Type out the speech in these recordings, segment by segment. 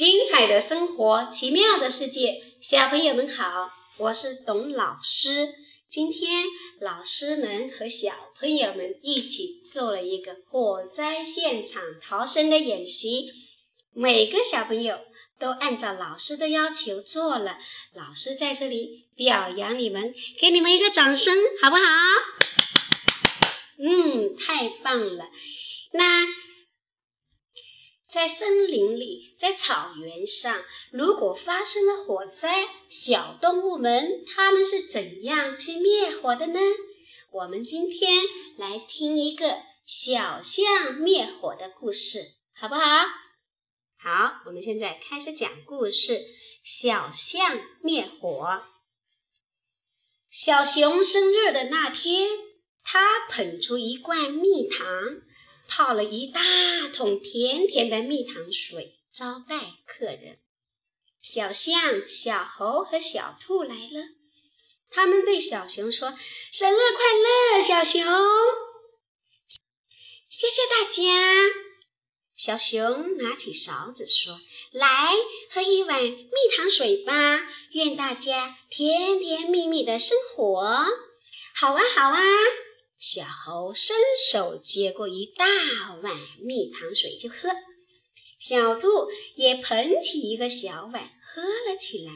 精彩的生活，奇妙的世界，小朋友们好，我是董老师。今天老师们和小朋友们一起做了一个火灾现场逃生的演习，每个小朋友都按照老师的要求做了。老师在这里表扬你们，给你们一个掌声，好不好？嗯，太棒了。那。在森林里，在草原上，如果发生了火灾，小动物们它们是怎样去灭火的呢？我们今天来听一个小象灭火的故事，好不好？好，我们现在开始讲故事。小象灭火。小熊生日的那天，它捧出一罐蜜糖。泡了一大桶甜甜的蜜糖水，招待客人。小象、小猴和小兔来了，他们对小熊说：“生日快乐，小熊！”谢谢大家。小熊拿起勺子说：“来喝一碗蜜糖水吧，愿大家甜甜蜜蜜的生活。”好啊，好啊。小猴伸手接过一大碗蜜糖水就喝，小兔也捧起一个小碗喝了起来。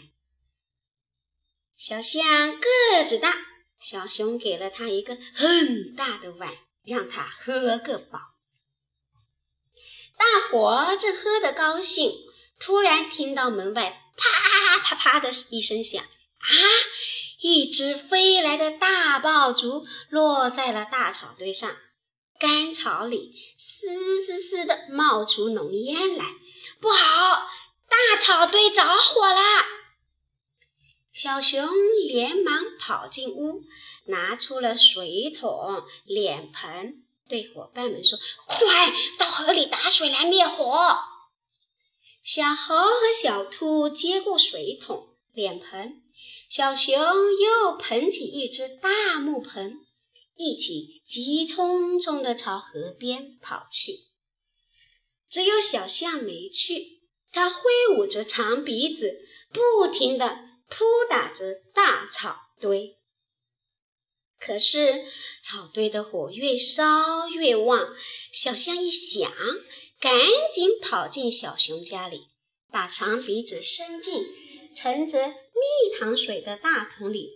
小象个子大，小熊给了它一个很大的碗，让它喝个饱。大伙正喝得高兴，突然听到门外啪啪啪的一声响，啊！一只飞来的大爆竹落在了大草堆上，干草里嘶嘶嘶地冒出浓烟来。不好，大草堆着火了！小熊连忙跑进屋，拿出了水桶、脸盆，对伙伴们说：“快到河里打水来灭火！”小猴和小兔接过水桶、脸盆。小熊又捧起一只大木盆，一起急匆匆地朝河边跑去。只有小象没去，它挥舞着长鼻子，不停地扑打着大草堆。可是草堆的火越烧越旺，小象一想，赶紧跑进小熊家里，把长鼻子伸进盛着。蜜糖水的大桶里，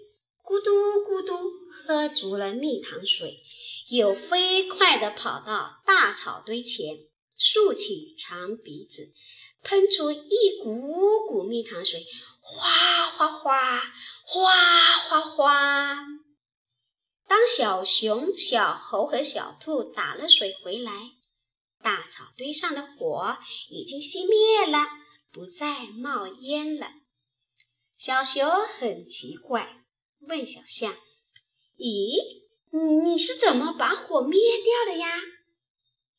咕嘟咕嘟喝足了蜜糖水，又飞快地跑到大草堆前，竖起长鼻子，喷出一股股蜜糖水，哗哗哗，哗哗哗。当小熊、小猴和小兔打了水回来，大草堆上的火已经熄灭了，不再冒烟了。小熊很奇怪，问小象：“咦，你是怎么把火灭掉的呀？”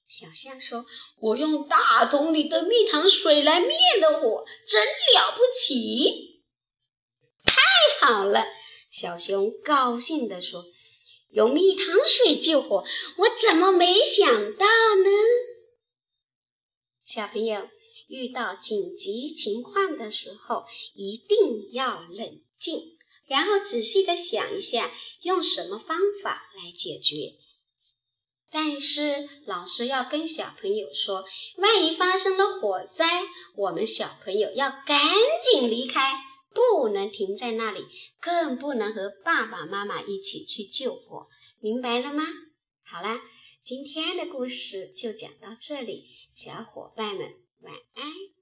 小象说：“我用大桶里的蜜糖水来灭了火，真了不起！”太好了，小熊高兴地说：“用蜜糖水救火，我怎么没想到呢？”小朋友。遇到紧急情况的时候，一定要冷静，然后仔细的想一下，用什么方法来解决。但是老师要跟小朋友说，万一发生了火灾，我们小朋友要赶紧离开，不能停在那里，更不能和爸爸妈妈一起去救火，明白了吗？好了，今天的故事就讲到这里，小伙伴们。晚安。